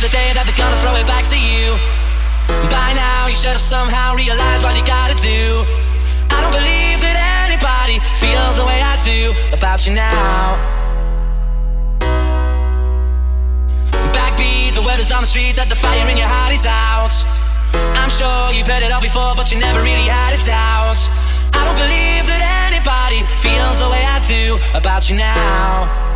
the day that they're gonna throw it back to you. By now, you should have somehow realized what you gotta do. I don't believe that anybody feels the way I do about you now. Backbeat, the word is on the street that the fire in your heart is out. I'm sure you've heard it all before, but you never really had a doubt. I don't believe that anybody feels the way I do about you now.